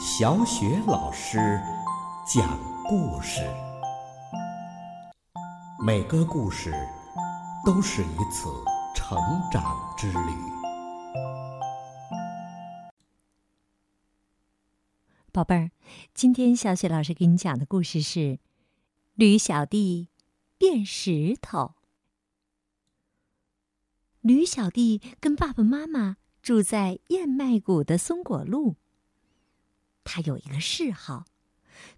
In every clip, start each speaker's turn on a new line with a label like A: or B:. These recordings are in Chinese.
A: 小雪老师讲故事，每个故事都是一次成长之旅。
B: 宝贝儿，今天小雪老师给你讲的故事是《驴小弟变石头》。驴小弟跟爸爸妈妈住在燕麦谷的松果路。他有一个嗜好，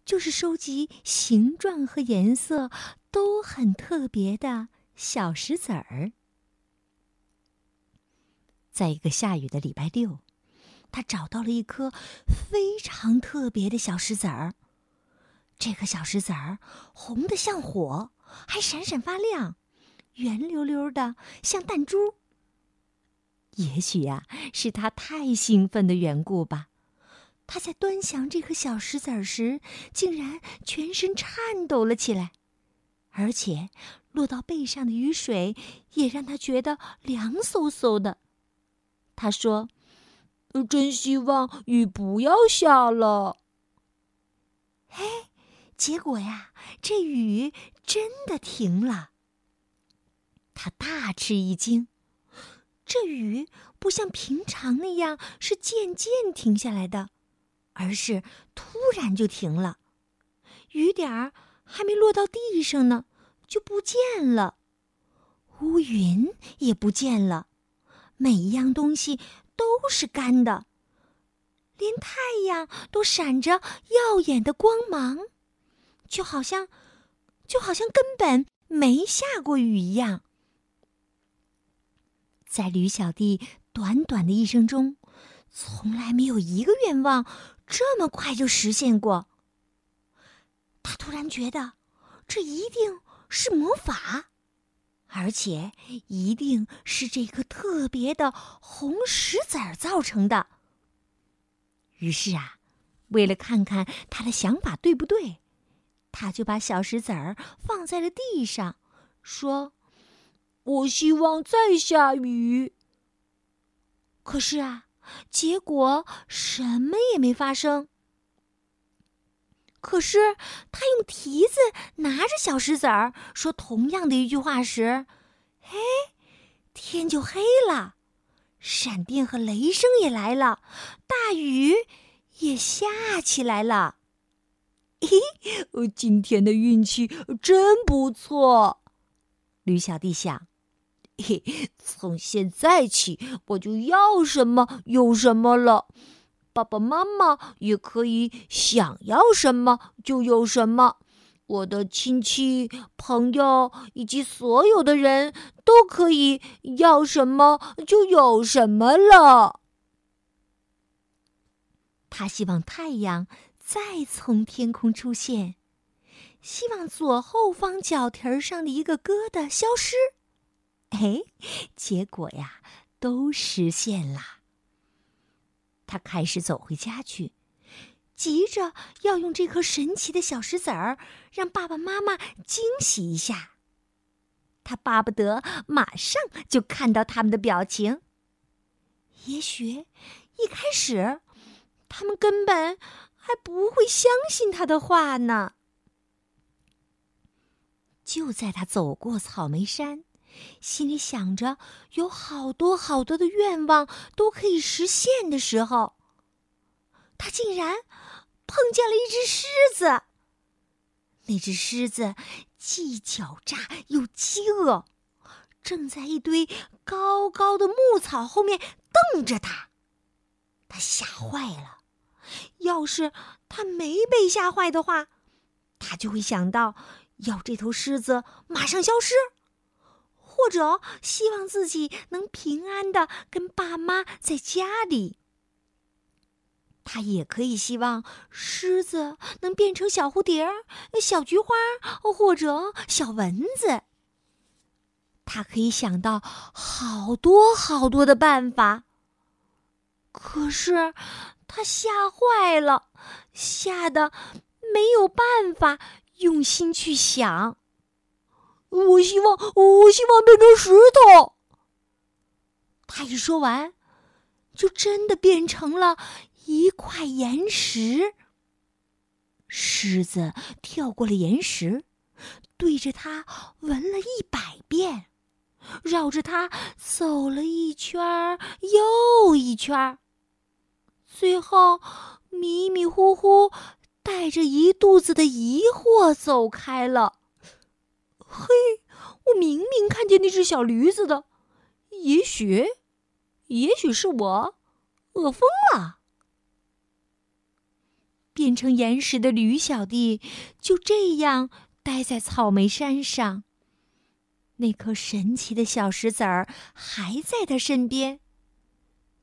B: 就是收集形状和颜色都很特别的小石子儿。在一个下雨的礼拜六，他找到了一颗非常特别的小石子儿。这颗小石子儿红的像火，还闪闪发亮，圆溜溜的像弹珠。也许呀，是他太兴奋的缘故吧。他在端详这颗小石子儿时，竟然全身颤抖了起来，而且落到背上的雨水也让他觉得凉飕飕的。他说：“真希望雨不要下了。”哎，结果呀，这雨真的停了。他大吃一惊，这雨不像平常那样是渐渐停下来的。而是突然就停了，雨点儿还没落到地上呢，就不见了，乌云也不见了，每一样东西都是干的，连太阳都闪着耀眼的光芒，就好像，就好像根本没下过雨一样。在驴小弟短短的一生中，从来没有一个愿望。这么快就实现过。他突然觉得，这一定是魔法，而且一定是这颗特别的红石子儿造成的。于是啊，为了看看他的想法对不对，他就把小石子儿放在了地上，说：“我希望再下雨。”可是啊。结果什么也没发生。可是他用蹄子拿着小石子儿说同样的一句话时，嘿，天就黑了，闪电和雷声也来了，大雨也下起来了。嘿，今天的运气真不错，驴小弟想。从现在起，我就要什么有什么了。爸爸妈妈也可以想要什么就有什么。我的亲戚、朋友以及所有的人都可以要什么就有什么了。他希望太阳再从天空出现，希望左后方脚蹄上的一个疙瘩消失。哎，结果呀，都实现了。他开始走回家去，急着要用这颗神奇的小石子儿让爸爸妈妈惊喜一下。他巴不得马上就看到他们的表情。也许一开始，他们根本还不会相信他的话呢。就在他走过草莓山。心里想着有好多好多的愿望都可以实现的时候，他竟然碰见了一只狮子。那只狮子既狡诈又饥饿，正在一堆高高的牧草后面瞪着他。他吓坏了。要是他没被吓坏的话，他就会想到要这头狮子马上消失。或者希望自己能平安的跟爸妈在家里。他也可以希望狮子能变成小蝴蝶、小菊花或者小蚊子。他可以想到好多好多的办法。可是他吓坏了，吓得没有办法用心去想。我希望，我希望变成石头。他一说完，就真的变成了一块岩石。狮子跳过了岩石，对着它闻了一百遍，绕着它走了一圈又一圈，最后迷迷糊糊，带着一肚子的疑惑走开了。嘿，我明明看见那只小驴子的，也许，也许是我饿疯了。变成岩石的驴小弟就这样待在草莓山上。那颗神奇的小石子儿还在他身边，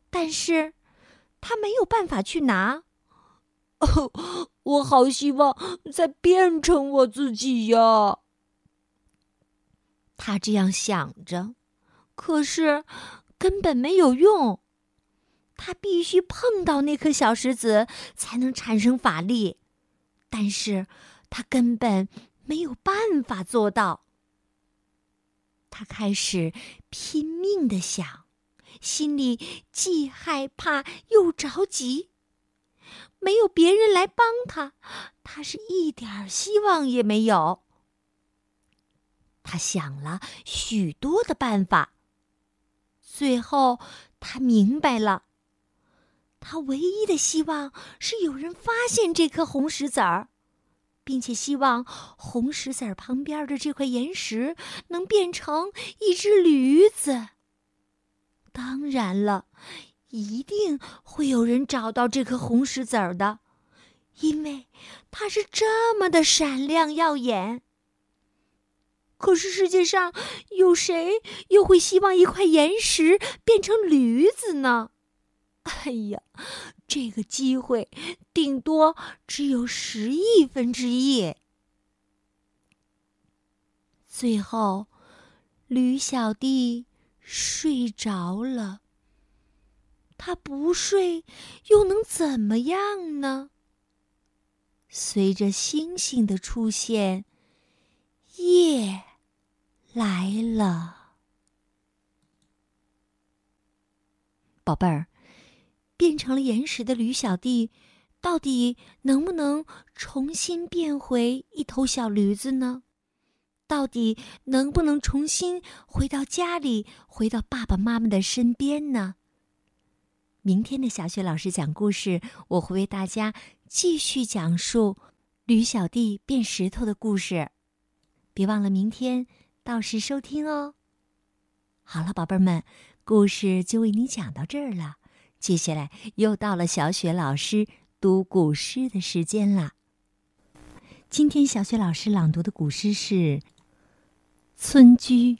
B: 但是他没有办法去拿。哦，我好希望再变成我自己呀！他这样想着，可是根本没有用。他必须碰到那颗小石子才能产生法力，但是他根本没有办法做到。他开始拼命的想，心里既害怕又着急。没有别人来帮他，他是一点希望也没有。他想了许多的办法，最后他明白了。他唯一的希望是有人发现这颗红石子儿，并且希望红石子儿旁边的这块岩石能变成一只驴子。当然了，一定会有人找到这颗红石子儿的，因为它是这么的闪亮耀眼。可是世界上有谁又会希望一块岩石变成驴子呢？哎呀，这个机会顶多只有十亿分之一。最后，驴小弟睡着了。他不睡又能怎么样呢？随着星星的出现，夜来了。宝贝儿。变成了岩石的驴小弟，到底能不能重新变回一头小驴子呢？到底能不能重新回到家里，回到爸爸妈妈的身边呢？明天的小雪老师讲故事，我会为大家继续讲述驴小弟变石头的故事。别忘了明天到时收听哦。好了，宝贝儿们，故事就为你讲到这儿了。接下来又到了小雪老师读古诗的时间了。今天小雪老师朗读的古诗是《村居》。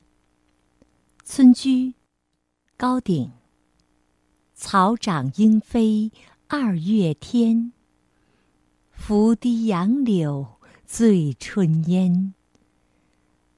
B: 村居，高鼎。草长莺飞二月天，拂堤杨柳醉春烟。